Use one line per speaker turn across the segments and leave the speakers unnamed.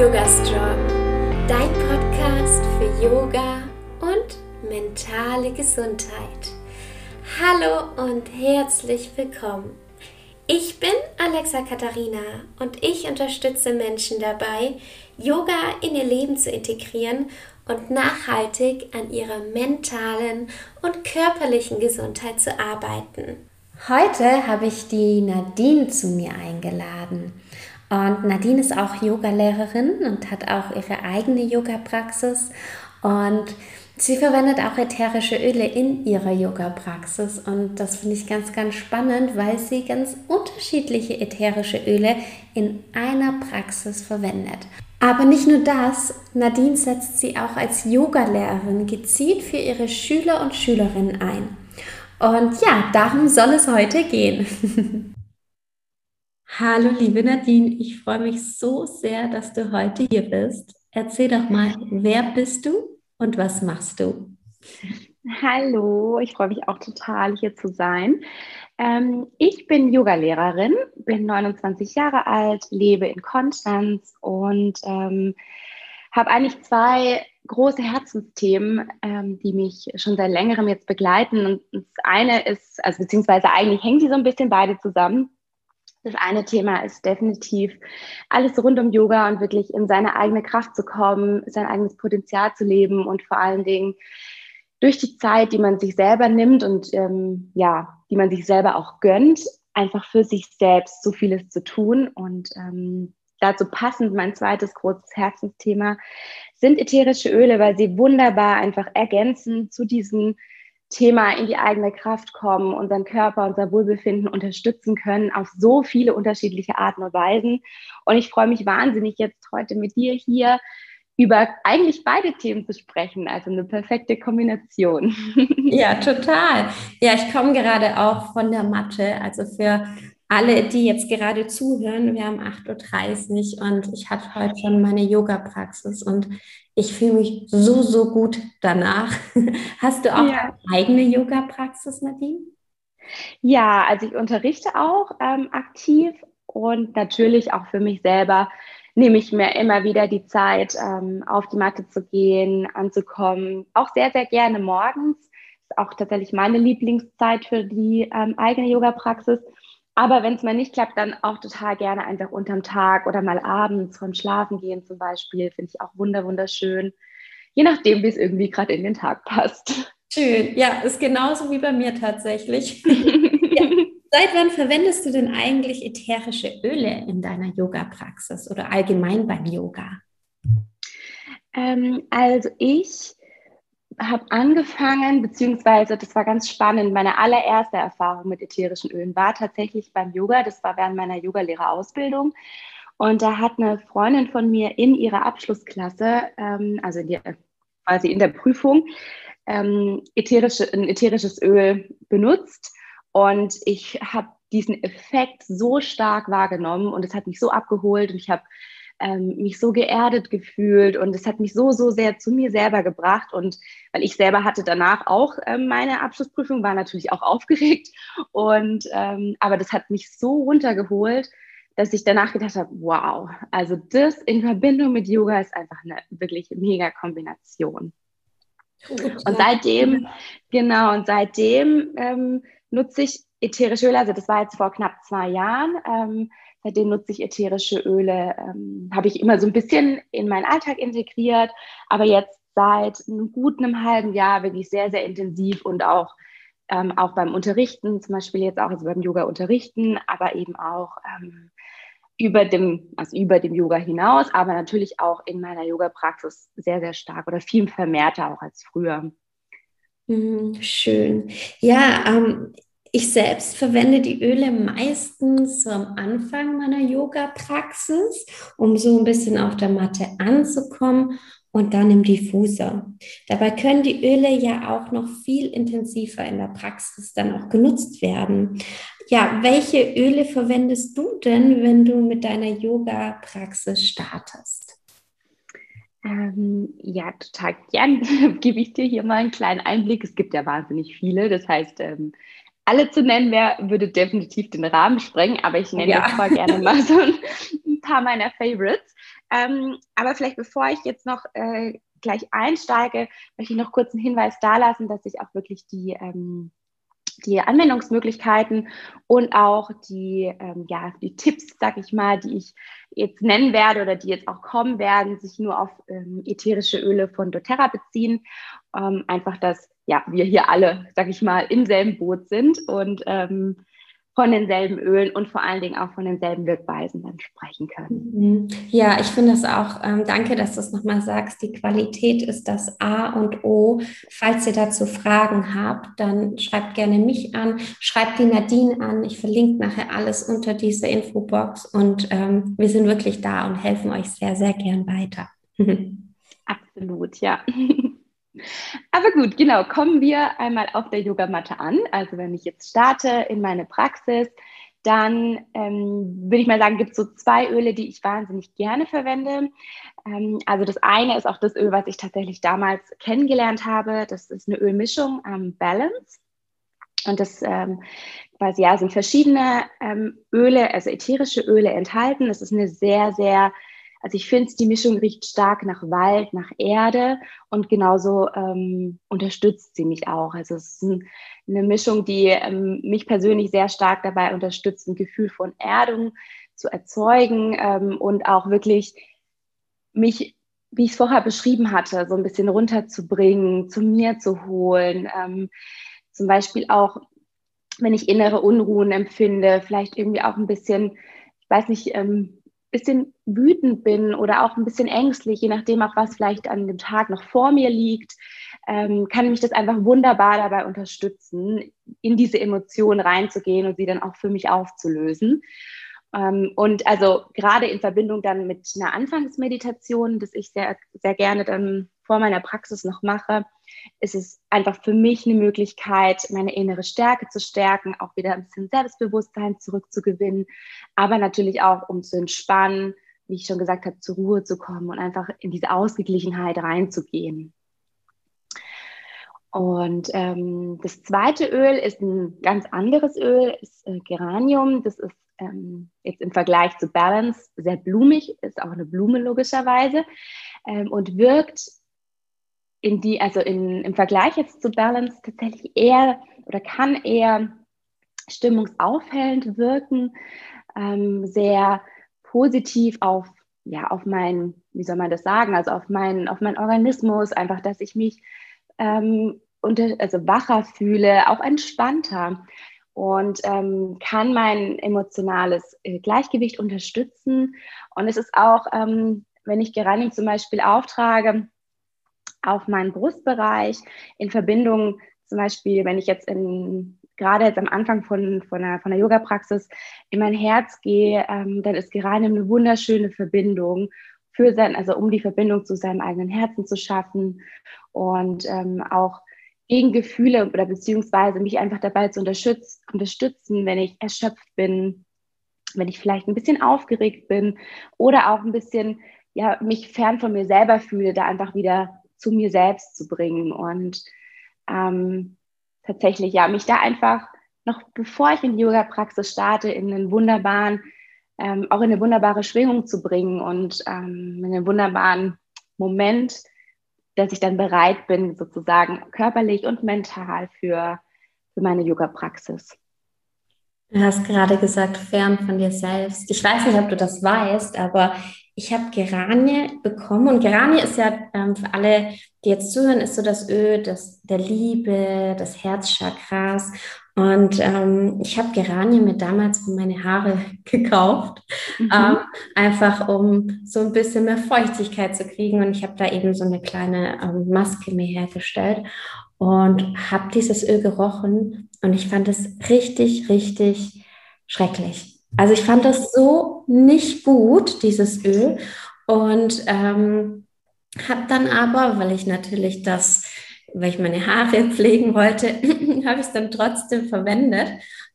Yoga Strong, dein Podcast für Yoga und mentale Gesundheit. Hallo und herzlich willkommen. Ich bin Alexa Katharina und ich unterstütze Menschen dabei, Yoga in ihr Leben zu integrieren und nachhaltig an ihrer mentalen und körperlichen Gesundheit zu arbeiten. Heute habe ich die Nadine zu mir eingeladen. Und Nadine ist auch Yogalehrerin und hat auch ihre eigene Yoga-Praxis. Und sie verwendet auch ätherische Öle in ihrer Yoga-Praxis. Und das finde ich ganz, ganz spannend, weil sie ganz unterschiedliche ätherische Öle in einer Praxis verwendet. Aber nicht nur das, Nadine setzt sie auch als Yogalehrerin gezielt für ihre Schüler und Schülerinnen ein. Und ja, darum soll es heute gehen. Hallo, liebe Nadine, ich freue mich so sehr, dass du heute hier bist. Erzähl doch mal, wer bist du und was machst du?
Hallo, ich freue mich auch total, hier zu sein. Ähm, ich bin Yogalehrerin, bin 29 Jahre alt, lebe in Konstanz und ähm, habe eigentlich zwei große Herzensthemen, ähm, die mich schon seit längerem jetzt begleiten. Und das eine ist, also beziehungsweise eigentlich hängen die so ein bisschen beide zusammen. Das eine Thema ist definitiv alles rund um Yoga und wirklich in seine eigene Kraft zu kommen, sein eigenes Potenzial zu leben und vor allen Dingen durch die Zeit, die man sich selber nimmt und ähm, ja, die man sich selber auch gönnt, einfach für sich selbst so vieles zu tun. Und ähm, dazu passend mein zweites großes Herzensthema sind ätherische Öle, weil sie wunderbar einfach ergänzen zu diesem Thema in die eigene Kraft kommen, unseren Körper, unser Wohlbefinden unterstützen können auf so viele unterschiedliche Arten und Weisen. Und ich freue mich wahnsinnig, jetzt heute mit dir hier über eigentlich beide Themen zu sprechen. Also eine perfekte Kombination.
Ja, total. Ja, ich komme gerade auch von der Matte. Also für alle, die jetzt gerade zuhören, wir haben 8.30 Uhr und ich hatte heute schon meine Yoga-Praxis und ich fühle mich so, so gut danach. Hast du auch ja. eine eigene Yoga-Praxis, Nadine?
Ja, also ich unterrichte auch ähm, aktiv und natürlich auch für mich selber nehme ich mir immer wieder die Zeit, ähm, auf die Matte zu gehen, anzukommen. Auch sehr, sehr gerne morgens. Ist auch tatsächlich meine Lieblingszeit für die ähm, eigene Yoga-Praxis. Aber wenn es mal nicht klappt, dann auch total gerne einfach unterm Tag oder mal abends vom Schlafen gehen zum Beispiel. Finde ich auch wunder, wunderschön. Je nachdem, wie es irgendwie gerade in den Tag passt.
Schön. Ja, ist genauso wie bei mir tatsächlich. ja. Seit wann verwendest du denn eigentlich ätherische Öle in deiner Yoga-Praxis oder allgemein beim Yoga?
Ähm, also ich habe angefangen, beziehungsweise das war ganz spannend. Meine allererste Erfahrung mit ätherischen Ölen war tatsächlich beim Yoga. Das war während meiner Yogalehrerausbildung. Und da hat eine Freundin von mir in ihrer Abschlussklasse, ähm, also in der, quasi in der Prüfung, ähm, ätherische, ein ätherisches Öl benutzt. Und ich habe diesen Effekt so stark wahrgenommen und es hat mich so abgeholt und ich habe ähm, mich so geerdet gefühlt und es hat mich so, so sehr zu mir selber gebracht. Und weil ich selber hatte danach auch ähm, meine Abschlussprüfung, war natürlich auch aufgeregt. Und ähm, aber das hat mich so runtergeholt, dass ich danach gedacht habe, wow, also das in Verbindung mit Yoga ist einfach eine wirklich mega Kombination. Und seitdem, genau, und seitdem ähm, nutze ich ätherische Öle, also das war jetzt vor knapp zwei Jahren, ähm, Seitdem nutze ich ätherische Öle, ähm, habe ich immer so ein bisschen in meinen Alltag integriert, aber jetzt seit einem guten halben Jahr wirklich sehr, sehr intensiv und auch, ähm, auch beim Unterrichten, zum Beispiel jetzt auch also beim Yoga unterrichten, aber eben auch ähm, über dem, also über dem Yoga hinaus, aber natürlich auch in meiner Yoga-Praxis sehr, sehr stark oder viel vermehrter auch als früher.
Mhm, schön. Ja, ähm, ich selbst verwende die Öle meistens so am Anfang meiner Yoga-Praxis, um so ein bisschen auf der Matte anzukommen und dann im Diffuser. Dabei können die Öle ja auch noch viel intensiver in der Praxis dann auch genutzt werden. Ja, welche Öle verwendest du denn, wenn du mit deiner Yoga-Praxis startest?
Ähm, ja, total gern gebe ich dir hier mal einen kleinen Einblick. Es gibt ja wahnsinnig viele. Das heißt, ähm, alle zu nennen wäre, würde definitiv den Rahmen sprengen, aber ich nenne ja. jetzt mal gerne mal so ein, paar meiner Favorites. Ähm, aber vielleicht bevor ich jetzt noch äh, gleich einsteige, möchte ich noch kurz einen Hinweis dalassen, dass ich auch wirklich die, ähm, die Anwendungsmöglichkeiten und auch die, ähm, ja, die Tipps, sag ich mal, die ich jetzt nennen werde oder die jetzt auch kommen werden, sich nur auf ähm, ätherische Öle von doTERRA beziehen. Ähm, einfach, dass ja, wir hier alle, sag ich mal, im selben Boot sind und ähm, von denselben Ölen und vor allen Dingen auch von denselben Wirkweisen dann sprechen können.
Mhm. Ja, ich finde es auch, ähm, danke, dass du es nochmal sagst, die Qualität ist das A und O. Falls ihr dazu Fragen habt, dann schreibt gerne mich an, schreibt die Nadine an. Ich verlinke nachher alles unter dieser Infobox und ähm, wir sind wirklich da und helfen euch sehr, sehr gern weiter.
Absolut, ja. Aber gut, genau, kommen wir einmal auf der Yogamatte an. Also wenn ich jetzt starte in meine Praxis, dann ähm, würde ich mal sagen, gibt es so zwei Öle, die ich wahnsinnig gerne verwende. Ähm, also das eine ist auch das Öl, was ich tatsächlich damals kennengelernt habe. Das ist eine Ölmischung ähm, Balance. Und das ähm, quasi ja sind verschiedene ähm, Öle, also ätherische Öle enthalten. Das ist eine sehr, sehr also ich finde, die Mischung riecht stark nach Wald, nach Erde und genauso ähm, unterstützt sie mich auch. Also es ist ein, eine Mischung, die ähm, mich persönlich sehr stark dabei unterstützt, ein Gefühl von Erdung zu erzeugen ähm, und auch wirklich mich, wie ich es vorher beschrieben hatte, so ein bisschen runterzubringen, zu mir zu holen. Ähm, zum Beispiel auch, wenn ich innere Unruhen empfinde, vielleicht irgendwie auch ein bisschen, ich weiß nicht, ähm, bisschen wütend bin oder auch ein bisschen ängstlich, je nachdem auch was vielleicht an dem Tag noch vor mir liegt, ähm, kann mich das einfach wunderbar dabei unterstützen, in diese Emotionen reinzugehen und sie dann auch für mich aufzulösen. Ähm, und also gerade in Verbindung dann mit einer Anfangsmeditation, das ich sehr, sehr gerne dann vor meiner Praxis noch mache, ist es einfach für mich eine Möglichkeit, meine innere Stärke zu stärken, auch wieder ein bisschen Selbstbewusstsein zurückzugewinnen, aber natürlich auch, um zu entspannen, wie ich schon gesagt habe, zur Ruhe zu kommen und einfach in diese Ausgeglichenheit reinzugehen. Und ähm, das zweite Öl ist ein ganz anderes Öl, ist äh, Geranium. Das ist ähm, jetzt im Vergleich zu Balance sehr blumig, ist auch eine Blume logischerweise ähm, und wirkt in die, also in, im Vergleich jetzt zu Balance tatsächlich eher oder kann eher stimmungsaufhellend wirken, ähm, sehr positiv auf, ja, auf mein, wie soll man das sagen, also auf meinen, auf meinen Organismus, einfach, dass ich mich ähm, unter, also wacher fühle, auch entspannter und ähm, kann mein emotionales äh, Gleichgewicht unterstützen. Und es ist auch, ähm, wenn ich Geranium zum Beispiel auftrage, auf meinen Brustbereich in Verbindung, zum Beispiel, wenn ich jetzt in, gerade jetzt am Anfang von, von einer, von einer Yoga-Praxis in mein Herz gehe, ähm, dann ist Geranium eine wunderschöne Verbindung für sein, also um die Verbindung zu seinem eigenen Herzen zu schaffen und ähm, auch gegen Gefühle oder beziehungsweise mich einfach dabei zu unterstützen, wenn ich erschöpft bin, wenn ich vielleicht ein bisschen aufgeregt bin oder auch ein bisschen ja, mich fern von mir selber fühle, da einfach wieder zu mir selbst zu bringen und ähm, tatsächlich ja mich da einfach noch bevor ich in die Yoga-Praxis starte, in einen wunderbaren, ähm, auch in eine wunderbare Schwingung zu bringen und ähm, in einen wunderbaren Moment dass ich dann bereit bin, sozusagen körperlich und mental für, für meine Yoga-Praxis.
Du hast gerade gesagt, fern von dir selbst. Ich weiß nicht, ob du das weißt, aber ich habe Geranie bekommen und Geranie ist ja ähm, für alle, die jetzt zuhören, ist so das Öl des, der Liebe, des Herzchakras. Und ähm, ich habe Geranie mir damals für meine Haare gekauft, mhm. ähm, einfach um so ein bisschen mehr Feuchtigkeit zu kriegen. Und ich habe da eben so eine kleine ähm, Maske mir hergestellt und habe dieses Öl gerochen und ich fand es richtig, richtig schrecklich. Also ich fand das so nicht gut, dieses Öl. Und ähm, habe dann aber, weil ich natürlich das, weil ich meine Haare pflegen wollte, habe ich es dann trotzdem verwendet.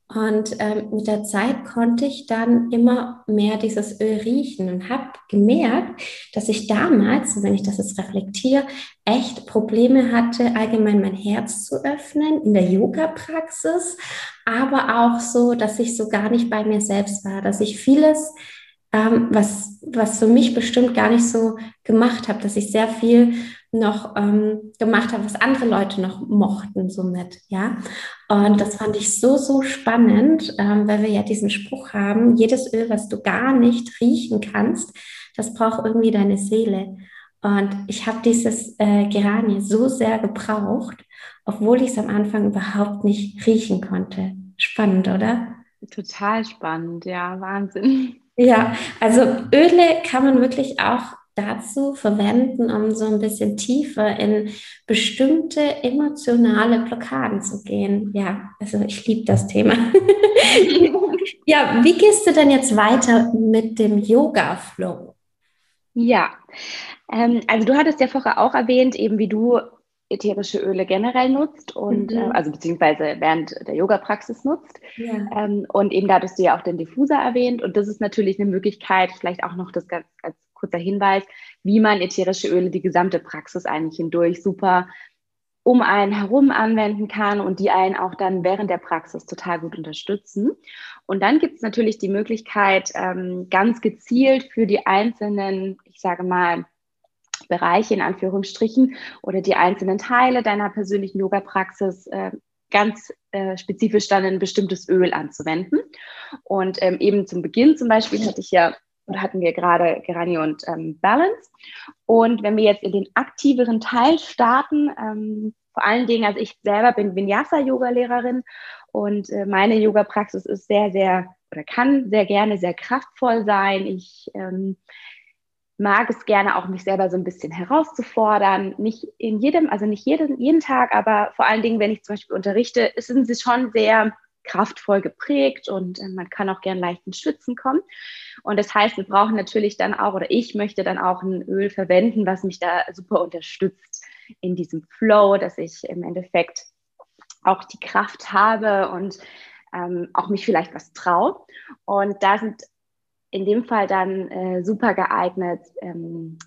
Und ähm, mit der Zeit konnte ich dann immer mehr dieses Öl riechen und habe gemerkt, dass ich damals, wenn ich das jetzt reflektiere, echt Probleme hatte, allgemein mein Herz zu öffnen in der Yoga-Praxis, aber auch so, dass ich so gar nicht bei mir selbst war, dass ich vieles ähm, was, was für mich bestimmt gar nicht so gemacht habe, dass ich sehr viel noch ähm, gemacht habe, was andere Leute noch mochten, somit, ja. Und das fand ich so, so spannend, ähm, weil wir ja diesen Spruch haben, jedes Öl, was du gar nicht riechen kannst, das braucht irgendwie deine Seele. Und ich habe dieses äh, Geranie so sehr gebraucht, obwohl ich es am Anfang überhaupt nicht riechen konnte. Spannend, oder?
Total spannend, ja, Wahnsinn.
Ja, also Öle kann man wirklich auch dazu verwenden, um so ein bisschen tiefer in bestimmte emotionale Blockaden zu gehen. Ja, also ich liebe das Thema. ja, wie gehst du denn jetzt weiter mit dem Yoga-Flow?
Ja, ähm, also du hattest ja vorher auch erwähnt, eben wie du ätherische Öle generell nutzt und mhm. äh, also beziehungsweise während der Yoga-Praxis nutzt. Ja. Ähm, und eben da hattest du ja auch den Diffuser erwähnt. Und das ist natürlich eine Möglichkeit, vielleicht auch noch das ganz, als kurzer Hinweis, wie man ätherische Öle die gesamte Praxis eigentlich hindurch super um einen herum anwenden kann und die einen auch dann während der Praxis total gut unterstützen. Und dann gibt es natürlich die Möglichkeit, ähm, ganz gezielt für die einzelnen, ich sage mal, Bereiche in Anführungsstrichen oder die einzelnen Teile deiner persönlichen Yoga-Praxis äh, ganz äh, spezifisch dann ein bestimmtes Öl anzuwenden. Und ähm, eben zum Beginn zum Beispiel hatte ich ja oder hatten wir gerade Gerani und ähm, Balance. Und wenn wir jetzt in den aktiveren Teil starten, ähm, vor allen Dingen, also ich selber bin Vinyasa-Yoga-Lehrerin und äh, meine Yoga-Praxis ist sehr, sehr oder kann sehr gerne sehr kraftvoll sein. Ich ähm, mag es gerne auch, mich selber so ein bisschen herauszufordern. Nicht in jedem, also nicht jeden, jeden Tag, aber vor allen Dingen, wenn ich zum Beispiel unterrichte, sind sie schon sehr kraftvoll geprägt und äh, man kann auch gern leicht ins Schwitzen kommen. Und das heißt, wir brauchen natürlich dann auch, oder ich möchte dann auch ein Öl verwenden, was mich da super unterstützt in diesem Flow, dass ich im Endeffekt auch die Kraft habe und ähm, auch mich vielleicht was traue. Und da sind in dem Fall dann äh, super geeignet, ähm,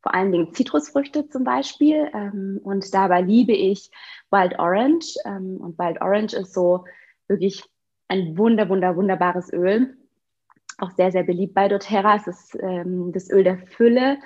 vor allen Dingen Zitrusfrüchte zum Beispiel. Ähm, und dabei liebe ich Wild Orange. Ähm, und Wild Orange ist so wirklich ein wunder, wunder, wunderbares Öl. Auch sehr, sehr beliebt bei doTERRA. Es ist ähm, das Öl der Fülle.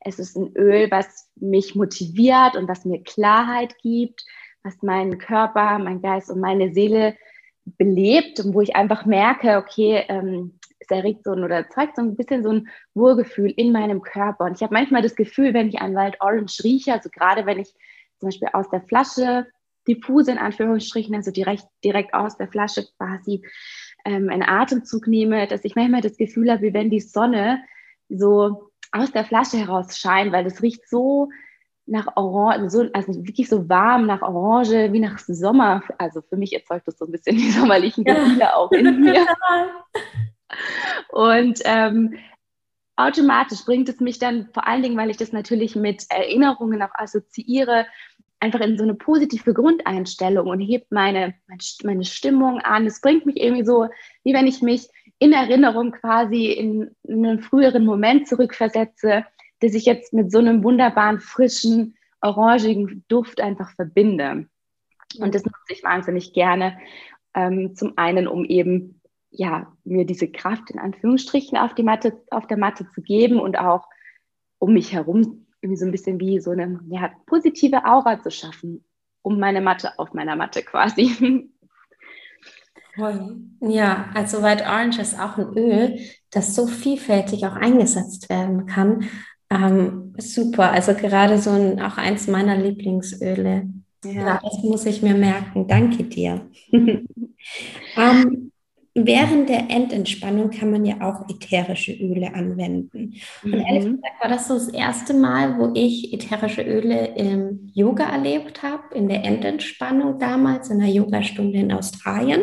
Es ist ein Öl, was mich motiviert und was mir Klarheit gibt, was meinen Körper, mein Geist und meine Seele belebt und wo ich einfach merke, okay, ähm, es erregt so ein oder erzeugt so ein bisschen so ein Wohlgefühl in meinem Körper. Und ich habe manchmal das Gefühl, wenn ich ein Wild Orange rieche, also gerade wenn ich zum Beispiel aus der Flasche diffuse in Anführungsstrichen, also direkt, direkt aus der Flasche quasi ähm, einen Atemzug nehme, dass ich manchmal das Gefühl habe, wie wenn die Sonne so aus der Flasche heraus scheint, weil das riecht so nach Orange, so, also wirklich so warm nach Orange, wie nach Sommer. Also für mich erzeugt das so ein bisschen die sommerlichen Gefühle ja. auch in mir. Und ähm, automatisch bringt es mich dann, vor allen Dingen, weil ich das natürlich mit Erinnerungen auch assoziiere, einfach in so eine positive Grundeinstellung und hebt meine, meine Stimmung an. Es bringt mich irgendwie so, wie wenn ich mich in Erinnerung quasi in, in einen früheren Moment zurückversetze, dass ich jetzt mit so einem wunderbaren, frischen, orangigen Duft einfach verbinde. Und das nutze ich wahnsinnig gerne. Ähm, zum einen, um eben ja, mir diese Kraft in Anführungsstrichen auf, die Matte, auf der Matte zu geben und auch um mich herum irgendwie so ein bisschen wie so eine ja, positive Aura zu schaffen, um meine Matte auf meiner Matte quasi.
Ja, also White Orange ist auch ein Öl, das so vielfältig auch eingesetzt werden kann. Ähm, super, also gerade so ein, auch eins meiner Lieblingsöle. Ja. ja das muss ich mir merken. Danke dir. ähm, während der Endentspannung kann man ja auch ätherische Öle anwenden. Und ehrlich mhm. gesagt war das so das erste Mal, wo ich ätherische Öle im Yoga erlebt habe, in der Endentspannung damals, in einer Yogastunde in Australien.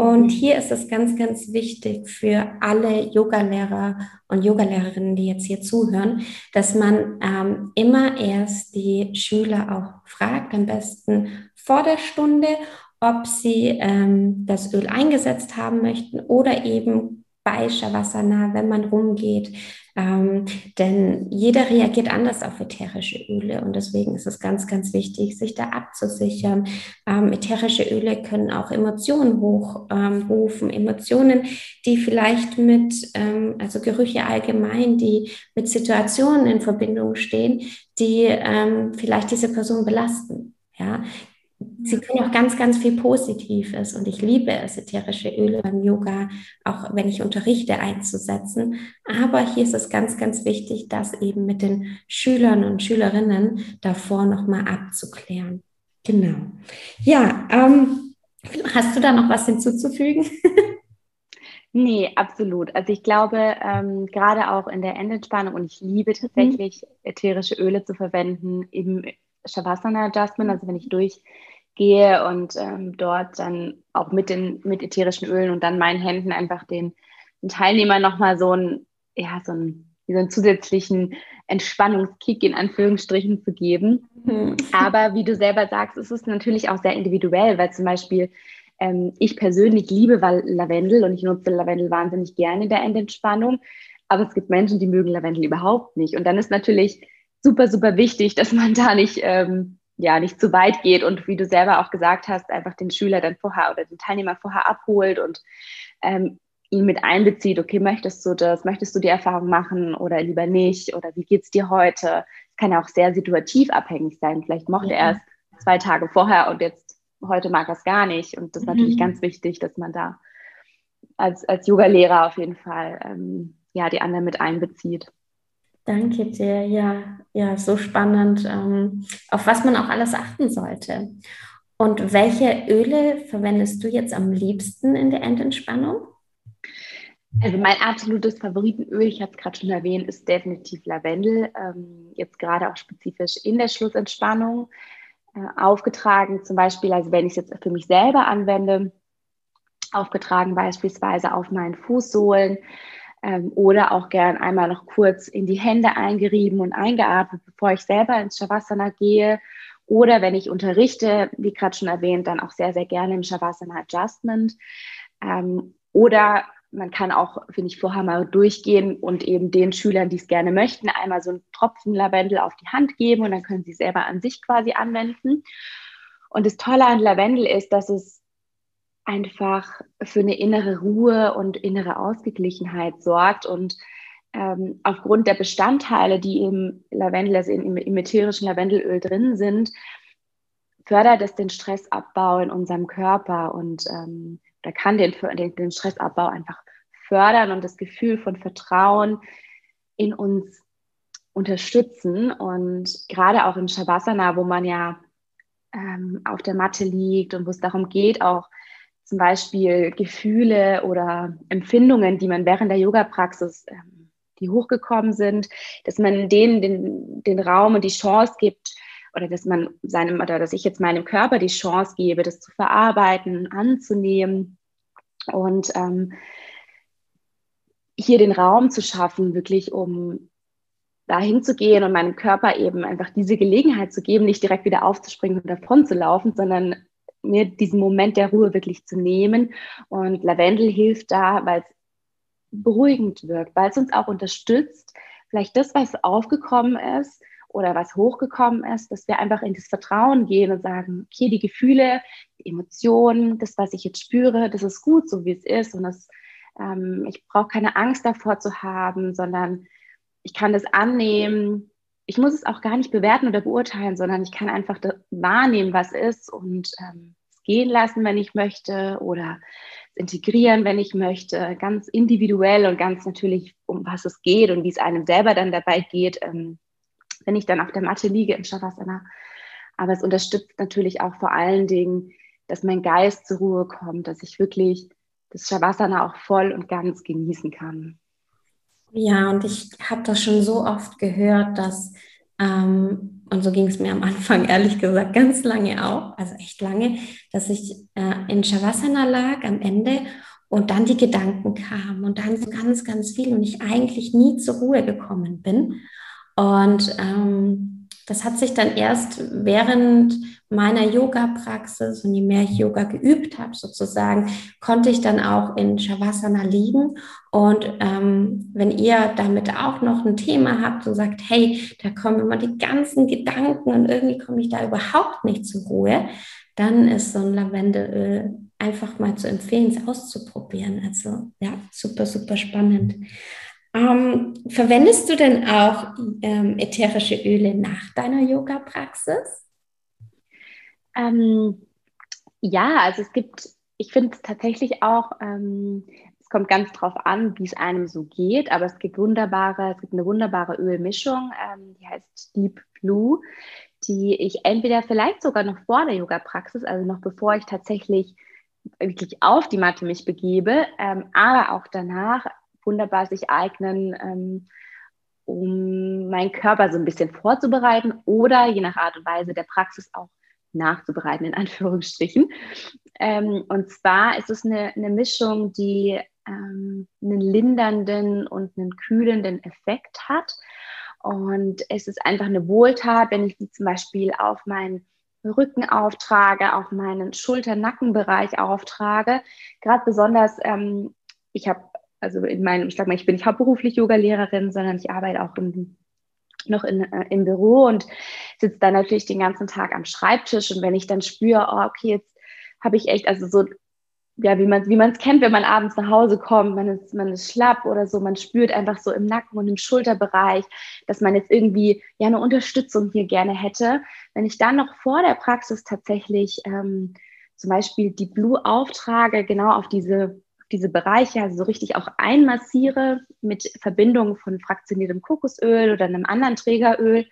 Und mhm. hier ist es ganz, ganz wichtig für alle Yogalehrer und Yogalehrerinnen, die jetzt hier zuhören, dass man ähm, immer erst die Schüler auch fragt, am besten vor der Stunde ob sie ähm, das Öl eingesetzt haben möchten oder eben bei Shavasana, wenn man rumgeht. Ähm, denn jeder reagiert anders auf ätherische Öle und deswegen ist es ganz, ganz wichtig, sich da abzusichern. Ähm, ätherische Öle können auch Emotionen hochrufen, ähm, Emotionen, die vielleicht mit, ähm, also Gerüche allgemein, die mit Situationen in Verbindung stehen, die ähm, vielleicht diese Person belasten. Ja, Sie können auch ganz, ganz viel Positives und ich liebe es, ätherische Öle beim Yoga, auch wenn ich unterrichte, einzusetzen. Aber hier ist es ganz, ganz wichtig, das eben mit den Schülern und Schülerinnen davor nochmal abzuklären. Genau. Ja, ähm, hast du da noch was hinzuzufügen?
Nee, absolut. Also ich glaube, ähm, gerade auch in der Endentspannung und ich liebe tatsächlich mhm. ätherische Öle zu verwenden im Shavasana Adjustment, also wenn ich durch gehe und ähm, dort dann auch mit den mit ätherischen Ölen und dann meinen Händen einfach den, den Teilnehmern nochmal so ein, ja, so ein, so einen zusätzlichen Entspannungskick in Anführungsstrichen zu geben. Mhm. Aber wie du selber sagst, ist es natürlich auch sehr individuell, weil zum Beispiel ähm, ich persönlich liebe Lavendel und ich nutze Lavendel wahnsinnig gerne in der Endentspannung. Aber es gibt Menschen, die mögen Lavendel überhaupt nicht. Und dann ist natürlich super, super wichtig, dass man da nicht ähm, ja nicht zu weit geht und wie du selber auch gesagt hast, einfach den Schüler dann vorher oder den Teilnehmer vorher abholt und ähm, ihn mit einbezieht, okay, möchtest du das, möchtest du die Erfahrung machen oder lieber nicht oder wie geht es dir heute? Das kann ja auch sehr situativ abhängig sein. Vielleicht mochte ja. er es zwei Tage vorher und jetzt heute mag er es gar nicht. Und das ist mhm. natürlich ganz wichtig, dass man da als, als Yoga-Lehrer auf jeden Fall ähm, ja, die anderen mit einbezieht.
Danke dir. Ja, ja, so spannend, ähm, auf was man auch alles achten sollte. Und welche Öle verwendest du jetzt am liebsten in der Endentspannung?
Also mein absolutes Favoritenöl, ich habe es gerade schon erwähnt, ist definitiv Lavendel. Ähm, jetzt gerade auch spezifisch in der Schlussentspannung äh, aufgetragen. Zum Beispiel, also wenn ich es jetzt für mich selber anwende, aufgetragen beispielsweise auf meinen Fußsohlen ähm, oder auch gern einmal noch kurz in die Hände eingerieben und eingeatmet, bevor ich selber ins Shavasana gehe. Oder wenn ich unterrichte, wie gerade schon erwähnt, dann auch sehr, sehr gerne im Shavasana Adjustment. Ähm, oder man kann auch, finde ich, vorher mal durchgehen und eben den Schülern, die es gerne möchten, einmal so einen Tropfen Lavendel auf die Hand geben und dann können sie selber an sich quasi anwenden. Und das Tolle an Lavendel ist, dass es einfach für eine innere Ruhe und innere Ausgeglichenheit sorgt und ähm, aufgrund der Bestandteile, die im Lavendel, also im, im ätherischen Lavendelöl drin sind, fördert es den Stressabbau in unserem Körper und ähm, da kann den, den, den Stressabbau einfach fördern und das Gefühl von Vertrauen in uns unterstützen. Und gerade auch im Shavasana, wo man ja ähm, auf der Matte liegt und wo es darum geht, auch zum Beispiel Gefühle oder Empfindungen, die man während der Yoga-Praxis, ähm, die hochgekommen sind, dass man denen den, den Raum und die Chance gibt, oder dass man seinem, oder dass ich jetzt meinem Körper die Chance gebe, das zu verarbeiten, anzunehmen und ähm, hier den Raum zu schaffen, wirklich um dahin zu gehen und meinem Körper eben einfach diese Gelegenheit zu geben, nicht direkt wieder aufzuspringen und davon zu laufen, sondern mir diesen Moment der Ruhe wirklich zu nehmen. Und Lavendel hilft da, weil es beruhigend wirkt, weil es uns auch unterstützt, vielleicht das, was aufgekommen ist oder was hochgekommen ist, dass wir einfach in das Vertrauen gehen und sagen, okay, die Gefühle, die Emotionen, das, was ich jetzt spüre, das ist gut, so wie es ist. Und das, ähm, ich brauche keine Angst davor zu haben, sondern ich kann das annehmen, ich muss es auch gar nicht bewerten oder beurteilen, sondern ich kann einfach wahrnehmen, was ist und ähm, es gehen lassen, wenn ich möchte oder integrieren, wenn ich möchte, ganz individuell und ganz natürlich, um was es geht und wie es einem selber dann dabei geht, ähm, wenn ich dann auf der Matte liege im Shavasana. Aber es unterstützt natürlich auch vor allen Dingen, dass mein Geist zur Ruhe kommt, dass ich wirklich das Shavasana auch voll und ganz genießen kann.
Ja, und ich habe das schon so oft gehört, dass, ähm, und so ging es mir am Anfang ehrlich gesagt ganz lange auch, also echt lange, dass ich äh, in Shavasana lag am Ende und dann die Gedanken kamen und dann so ganz, ganz viel und ich eigentlich nie zur Ruhe gekommen bin. Und ähm, das hat sich dann erst während meiner Yoga-Praxis und je mehr ich Yoga geübt habe, sozusagen, konnte ich dann auch in Shavasana liegen. Und ähm, wenn ihr damit auch noch ein Thema habt und sagt, hey, da kommen immer die ganzen Gedanken und irgendwie komme ich da überhaupt nicht zur Ruhe, dann ist so ein Lavendelöl einfach mal zu empfehlen, es auszuprobieren. Also ja, super, super spannend. Ähm, verwendest du denn auch ähm, ätherische Öle nach deiner Yoga-Praxis?
Ähm, ja, also es gibt, ich finde tatsächlich auch, ähm, es kommt ganz drauf an, wie es einem so geht, aber es gibt wunderbare, es gibt eine wunderbare Ölmischung, ähm, die heißt Deep Blue, die ich entweder vielleicht sogar noch vor der Yoga-Praxis, also noch bevor ich tatsächlich wirklich auf die Matte mich begebe, ähm, aber auch danach wunderbar sich eignen, ähm, um meinen Körper so ein bisschen vorzubereiten oder je nach Art und Weise der Praxis auch nachzubereiten, in Anführungsstrichen. Ähm, und zwar ist es eine, eine Mischung, die ähm, einen lindernden und einen kühlenden Effekt hat. Und es ist einfach eine Wohltat, wenn ich sie zum Beispiel auf meinen Rücken auftrage, auf meinen Schulter-Nackenbereich auftrage. Gerade besonders, ähm, ich habe also in meinem, ich sag mal, ich bin nicht hauptberuflich Yoga-Lehrerin, sondern ich arbeite auch im, noch in, äh, im Büro und sitze dann natürlich den ganzen Tag am Schreibtisch. Und wenn ich dann spüre, oh, okay, jetzt habe ich echt, also so, ja, wie man wie es kennt, wenn man abends nach Hause kommt, man ist, man ist schlapp oder so, man spürt einfach so im Nacken und im Schulterbereich, dass man jetzt irgendwie ja eine Unterstützung hier gerne hätte. Wenn ich dann noch vor der Praxis tatsächlich ähm, zum Beispiel die Blue auftrage, genau auf diese diese Bereiche also so richtig auch einmassiere mit Verbindung von fraktioniertem Kokosöl oder einem anderen Trägeröl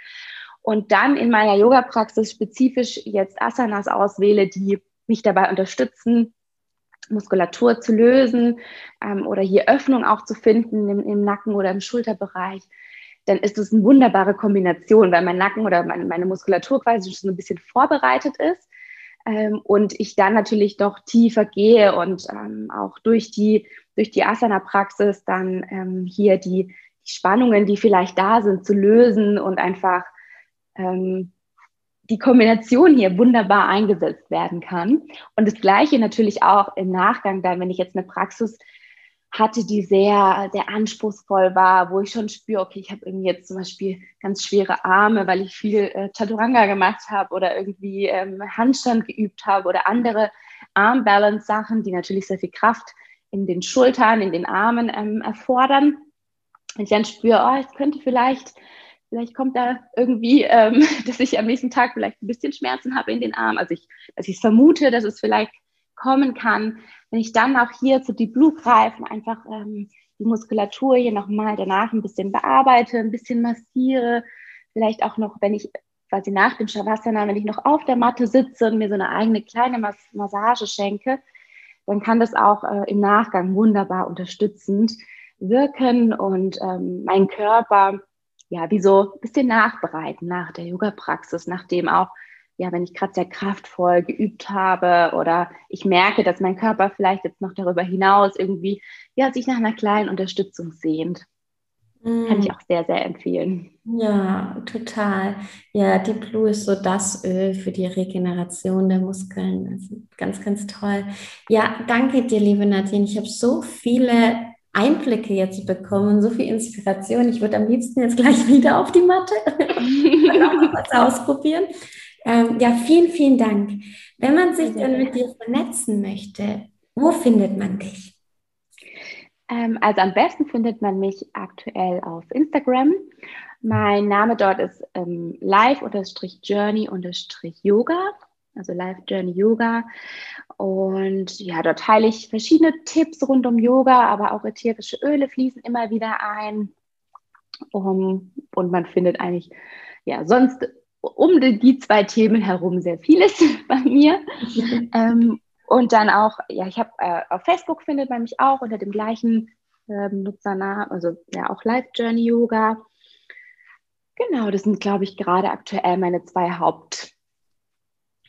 und dann in meiner Yoga-Praxis spezifisch jetzt Asanas auswähle, die mich dabei unterstützen, Muskulatur zu lösen ähm, oder hier Öffnung auch zu finden im, im, Nacken oder im Schulterbereich, dann ist es eine wunderbare Kombination, weil mein Nacken oder meine, meine Muskulatur quasi schon ein bisschen vorbereitet ist ähm, und ich dann natürlich doch tiefer gehe und ähm, auch durch die, durch die Asana-Praxis dann ähm, hier die, die, Spannungen, die vielleicht da sind, zu lösen und einfach ähm, die Kombination hier wunderbar eingesetzt werden kann. Und das Gleiche natürlich auch im Nachgang dann, wenn ich jetzt eine Praxis hatte, die sehr, sehr anspruchsvoll war, wo ich schon spüre, okay, ich habe irgendwie jetzt zum Beispiel ganz schwere Arme, weil ich viel äh, Chaturanga gemacht habe oder irgendwie ähm, Handstand geübt habe oder andere Armbalance-Sachen, die natürlich sehr viel Kraft in den Schultern, in den Armen ähm, erfordern. Und ich dann spüre, oh, ich könnte vielleicht, vielleicht kommt da irgendwie, ähm, dass ich am nächsten Tag vielleicht ein bisschen Schmerzen habe in den Armen. Also ich, dass ich vermute, dass es vielleicht kommen kann, wenn ich dann auch hier zu Deep Blue greife, einfach ähm, die Muskulatur hier nochmal danach ein bisschen bearbeite, ein bisschen massiere, vielleicht auch noch, wenn ich quasi nach dem Shavasana, wenn ich noch auf der Matte sitze und mir so eine eigene kleine Mas Massage schenke, dann kann das auch äh, im Nachgang wunderbar unterstützend wirken und ähm, meinen Körper ja wie so ein bisschen nachbereiten nach der Yoga-Praxis, nachdem auch ja, wenn ich gerade sehr kraftvoll geübt habe oder ich merke, dass mein Körper vielleicht jetzt noch darüber hinaus irgendwie ja, sich nach einer kleinen Unterstützung sehnt. Mm. Kann ich mm. auch sehr, sehr empfehlen.
Ja, total. Ja, die Blue ist so das Öl für die Regeneration der Muskeln. Also ganz, ganz toll. Ja, danke dir, liebe Nadine. Ich habe so viele Einblicke jetzt bekommen, so viel Inspiration. Ich würde am liebsten jetzt gleich wieder auf die Matte und auch was ausprobieren. Ähm, ja, vielen, vielen Dank. Wenn man sich dann mit dir vernetzen möchte, wo findet man dich?
Ähm, also am besten findet man mich aktuell auf Instagram. Mein Name dort ist ähm, live-journey-yoga, also Live Journey Yoga. Und ja, dort teile ich verschiedene Tipps rund um Yoga, aber auch ätherische Öle fließen immer wieder ein. Um, und man findet eigentlich ja sonst um die zwei Themen herum sehr vieles bei mir. ähm, und dann auch, ja, ich habe äh, auf Facebook findet man mich auch unter dem gleichen ähm, Nutzernamen, also ja auch Life Journey Yoga. Genau, das sind, glaube ich, gerade aktuell meine zwei Haupt,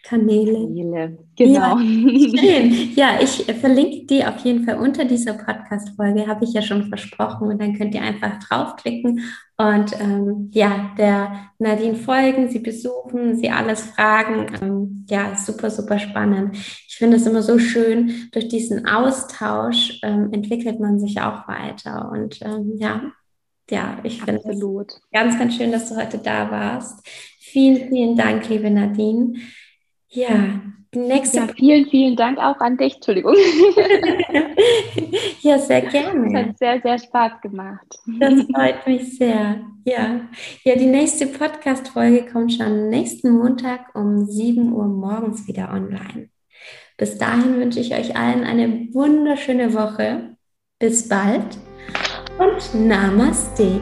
Kanäle.
Kanäle. Genau.
Ja, schön. Ja, ich verlinke die auf jeden Fall unter dieser Podcast-Folge, habe ich ja schon versprochen. Und dann könnt ihr einfach draufklicken und ähm, ja, der Nadine folgen, sie besuchen, sie alles fragen. Ähm, ja, super, super spannend. Ich finde es immer so schön, durch diesen Austausch ähm, entwickelt man sich auch weiter. Und ähm, ja, ja, ich finde es ganz, ganz schön, dass du heute da warst. Vielen, vielen Dank, liebe Nadine. Ja,
nächste. Ja, vielen, vielen Dank auch an dich. Entschuldigung.
ja, sehr gerne.
Es hat sehr, sehr Spaß gemacht.
Das freut mich sehr. Ja, ja die nächste Podcast-Folge kommt schon nächsten Montag um 7 Uhr morgens wieder online. Bis dahin wünsche ich euch allen eine wunderschöne Woche. Bis bald und Namaste.